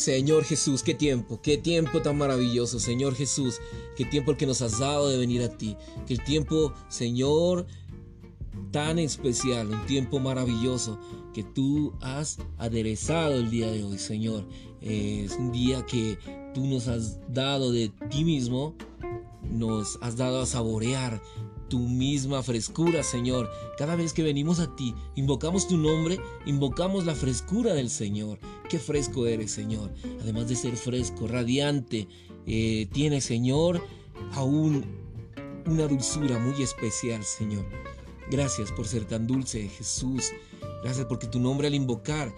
Señor Jesús, qué tiempo, qué tiempo tan maravilloso, Señor Jesús, qué tiempo el que nos has dado de venir a ti, qué tiempo, Señor, tan especial, un tiempo maravilloso que tú has aderezado el día de hoy, Señor. Es un día que tú nos has dado de ti mismo, nos has dado a saborear tu misma frescura, Señor. Cada vez que venimos a ti, invocamos tu nombre, invocamos la frescura del Señor. Qué fresco eres, Señor. Además de ser fresco, radiante, eh, tiene, Señor, aún una dulzura muy especial, Señor. Gracias por ser tan dulce, Jesús. Gracias porque tu nombre al invocar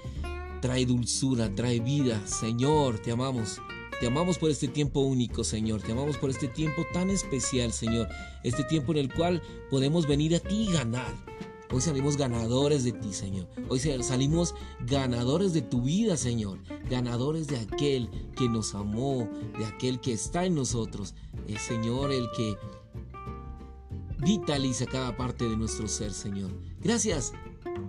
trae dulzura, trae vida. Señor, te amamos. Te amamos por este tiempo único, Señor. Te amamos por este tiempo tan especial, Señor. Este tiempo en el cual podemos venir a ti y ganar. Hoy salimos ganadores de ti, Señor. Hoy salimos ganadores de tu vida, Señor. Ganadores de aquel que nos amó, de aquel que está en nosotros. El Señor, el que vitaliza cada parte de nuestro ser, Señor. Gracias.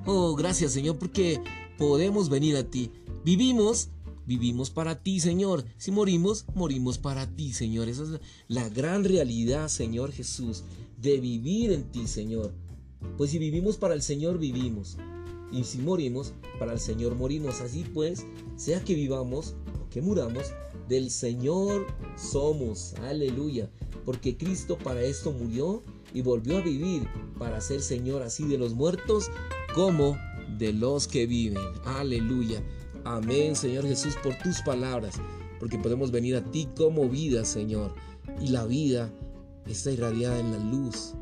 Oh, gracias, Señor, porque podemos venir a ti. Vivimos Vivimos para ti, Señor. Si morimos, morimos para ti, Señor. Esa es la gran realidad, Señor Jesús, de vivir en ti, Señor. Pues si vivimos para el Señor, vivimos. Y si morimos, para el Señor morimos. Así pues, sea que vivamos o que muramos, del Señor somos. Aleluya. Porque Cristo para esto murió y volvió a vivir para ser Señor así de los muertos como de los que viven. Aleluya. Amén, Señor Jesús, por tus palabras, porque podemos venir a ti como vida, Señor. Y la vida está irradiada en la luz.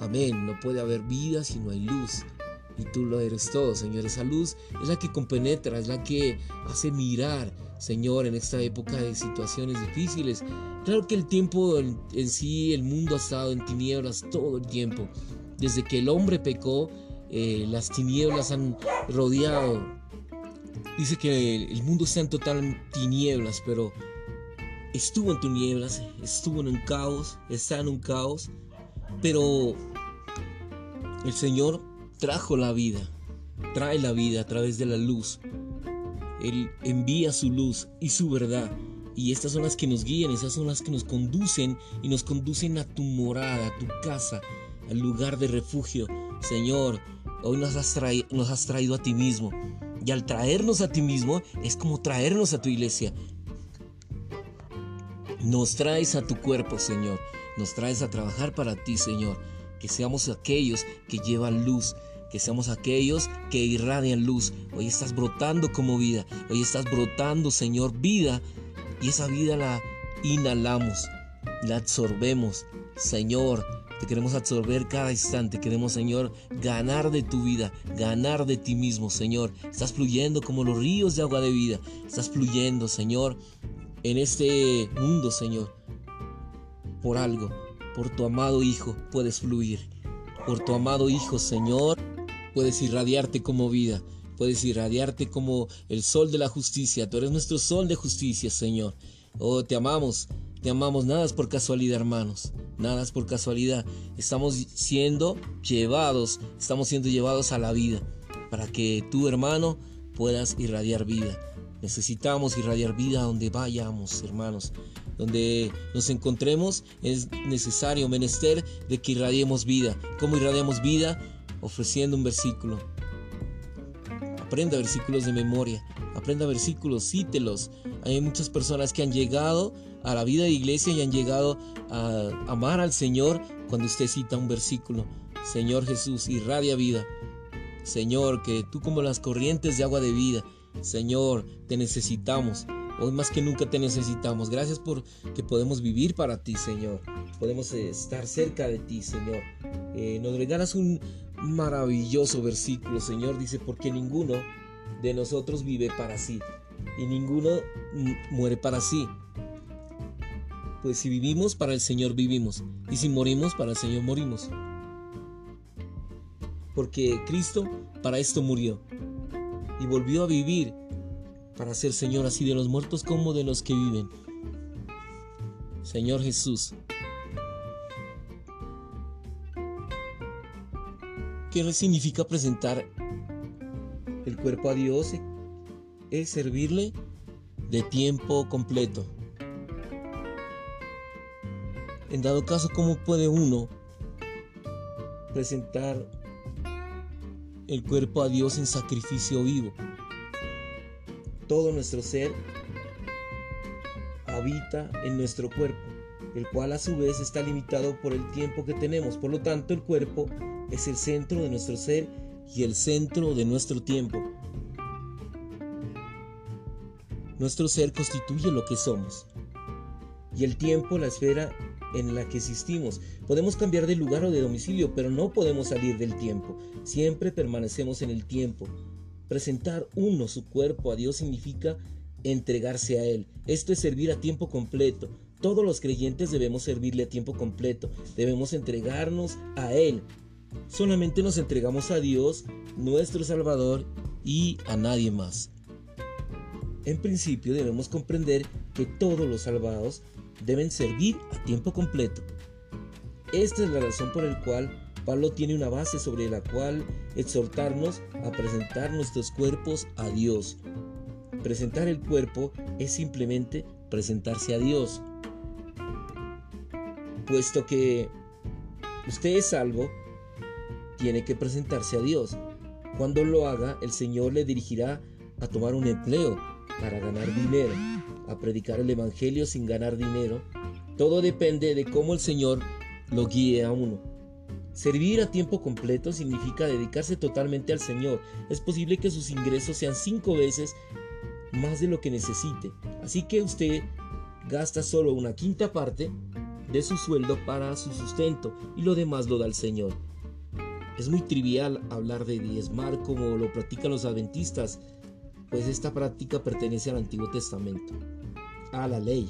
Amén, no puede haber vida si no hay luz. Y tú lo eres todo, Señor. Esa luz es la que compenetra, es la que hace mirar, Señor, en esta época de situaciones difíciles. Claro que el tiempo en, sí, el mundo ha estado en tinieblas todo el tiempo. Desde que el hombre pecó, eh, las tinieblas han rodeado Dice que el mundo está en total tinieblas, pero estuvo en tinieblas, estuvo en un caos, está en un caos, pero el Señor trajo la vida, trae la vida a través de la luz. Él envía su luz y su verdad. Y estas son las que nos guían, esas son las que nos conducen y nos conducen a tu morada, a tu casa, al lugar de refugio. Señor, hoy nos has, nos has traído a ti mismo. Y al traernos a ti mismo es como traernos a tu iglesia. Nos traes a tu cuerpo, Señor. Nos traes a trabajar para ti, Señor. Que seamos aquellos que llevan luz. Que seamos aquellos que irradian luz. Hoy estás brotando como vida. Hoy estás brotando, Señor, vida. Y esa vida la inhalamos. La absorbemos. Señor, te queremos absorber cada instante. Queremos, Señor, ganar de tu vida, ganar de ti mismo, Señor. Estás fluyendo como los ríos de agua de vida. Estás fluyendo, Señor, en este mundo, Señor. Por algo, por tu amado Hijo puedes fluir. Por tu amado Hijo, Señor, puedes irradiarte como vida. Puedes irradiarte como el sol de la justicia. Tú eres nuestro sol de justicia, Señor. Oh, te amamos. Te amamos, nada es por casualidad, hermanos. Nada es por casualidad. Estamos siendo llevados, estamos siendo llevados a la vida para que tú, hermano, puedas irradiar vida. Necesitamos irradiar vida donde vayamos, hermanos. Donde nos encontremos es necesario, menester de que irradiemos vida. ¿Cómo irradiamos vida? Ofreciendo un versículo. Aprenda versículos de memoria. Aprenda versículos, cítelos. Hay muchas personas que han llegado a la vida de iglesia y han llegado a amar al Señor cuando usted cita un versículo. Señor Jesús, irradia vida. Señor, que tú como las corrientes de agua de vida. Señor, te necesitamos. Hoy más que nunca te necesitamos. Gracias por que podemos vivir para ti, Señor. Podemos estar cerca de ti, Señor. Eh, nos regalas un maravilloso versículo, Señor. Dice, porque ninguno de nosotros vive para sí y ninguno muere para sí. Pues si vivimos, para el Señor vivimos. Y si morimos, para el Señor morimos. Porque Cristo para esto murió. Y volvió a vivir para ser Señor así de los muertos como de los que viven. Señor Jesús. ¿Qué significa presentar el cuerpo a Dios es servirle de tiempo completo. En dado caso, ¿cómo puede uno presentar el cuerpo a Dios en sacrificio vivo? Todo nuestro ser habita en nuestro cuerpo, el cual a su vez está limitado por el tiempo que tenemos. Por lo tanto, el cuerpo es el centro de nuestro ser y el centro de nuestro tiempo. Nuestro ser constituye lo que somos y el tiempo la esfera en la que existimos. Podemos cambiar de lugar o de domicilio, pero no podemos salir del tiempo. Siempre permanecemos en el tiempo. Presentar uno su cuerpo a Dios significa entregarse a Él. Esto es servir a tiempo completo. Todos los creyentes debemos servirle a tiempo completo. Debemos entregarnos a Él. Solamente nos entregamos a Dios, nuestro Salvador, y a nadie más. En principio debemos comprender que todos los salvados deben servir a tiempo completo. Esta es la razón por la cual Pablo tiene una base sobre la cual exhortarnos a presentar nuestros cuerpos a Dios. Presentar el cuerpo es simplemente presentarse a Dios. Puesto que usted es salvo, tiene que presentarse a Dios. Cuando lo haga, el Señor le dirigirá a tomar un empleo para ganar dinero a predicar el Evangelio sin ganar dinero. Todo depende de cómo el Señor lo guíe a uno. Servir a tiempo completo significa dedicarse totalmente al Señor. Es posible que sus ingresos sean cinco veces más de lo que necesite. Así que usted gasta solo una quinta parte de su sueldo para su sustento y lo demás lo da al Señor. Es muy trivial hablar de diezmar como lo practican los adventistas, pues esta práctica pertenece al Antiguo Testamento a la ley.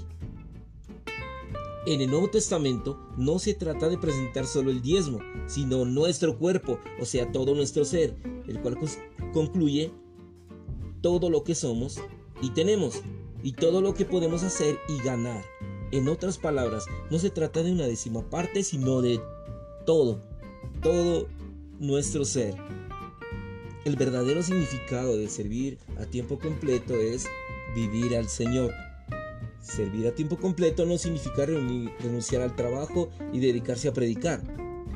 En el Nuevo Testamento no se trata de presentar solo el diezmo, sino nuestro cuerpo, o sea, todo nuestro ser, el cual concluye todo lo que somos y tenemos, y todo lo que podemos hacer y ganar. En otras palabras, no se trata de una décima parte, sino de todo, todo nuestro ser. El verdadero significado de servir a tiempo completo es vivir al Señor. Servir a tiempo completo no significa renunciar al trabajo y dedicarse a predicar,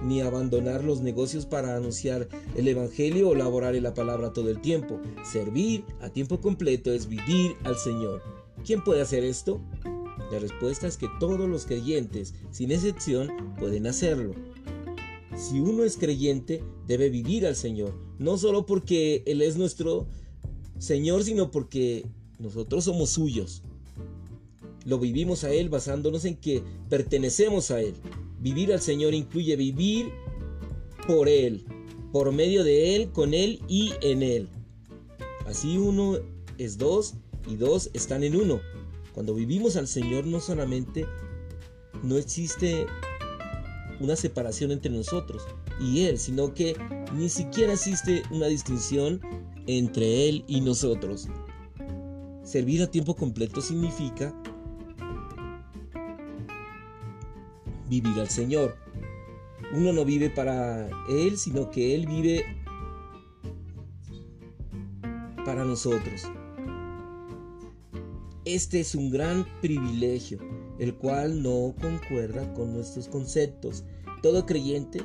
ni abandonar los negocios para anunciar el Evangelio o laborar en la palabra todo el tiempo. Servir a tiempo completo es vivir al Señor. ¿Quién puede hacer esto? La respuesta es que todos los creyentes, sin excepción, pueden hacerlo. Si uno es creyente, debe vivir al Señor, no solo porque Él es nuestro Señor, sino porque nosotros somos suyos. Lo vivimos a Él basándonos en que pertenecemos a Él. Vivir al Señor incluye vivir por Él, por medio de Él, con Él y en Él. Así uno es dos y dos están en uno. Cuando vivimos al Señor no solamente no existe una separación entre nosotros y Él, sino que ni siquiera existe una distinción entre Él y nosotros. Servir a tiempo completo significa vivir al Señor. Uno no vive para Él, sino que Él vive para nosotros. Este es un gran privilegio, el cual no concuerda con nuestros conceptos. Todo creyente,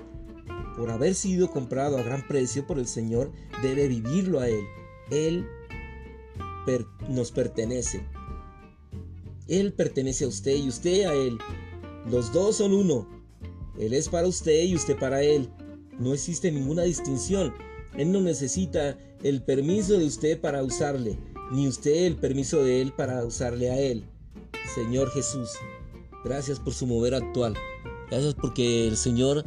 por haber sido comprado a gran precio por el Señor, debe vivirlo a Él. Él nos pertenece. Él pertenece a usted y usted a Él. Los dos son uno. Él es para usted y usted para Él. No existe ninguna distinción. Él no necesita el permiso de usted para usarle, ni usted el permiso de Él para usarle a Él. Señor Jesús, gracias por su mover actual. Gracias porque el Señor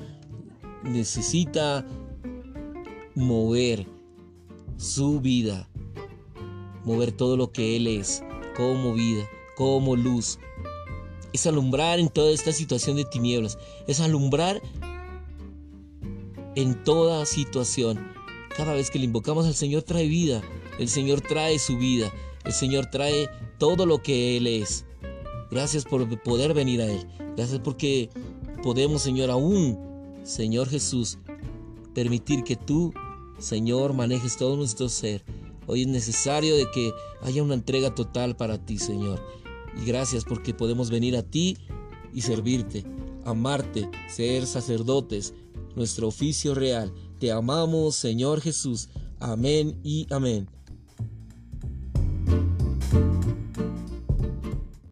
necesita mover su vida, mover todo lo que Él es, como vida, como luz, es alumbrar en toda esta situación de tinieblas, es alumbrar en toda situación. Cada vez que le invocamos al Señor trae vida, el Señor trae su vida, el Señor trae todo lo que Él es. Gracias por poder venir a Él. Gracias porque podemos, Señor, aún, Señor Jesús, permitir que tú, Señor, manejes todo nuestro ser. Hoy es necesario de que haya una entrega total para ti, Señor. Y gracias porque podemos venir a ti y servirte, amarte, ser sacerdotes, nuestro oficio real. Te amamos, Señor Jesús. Amén y amén.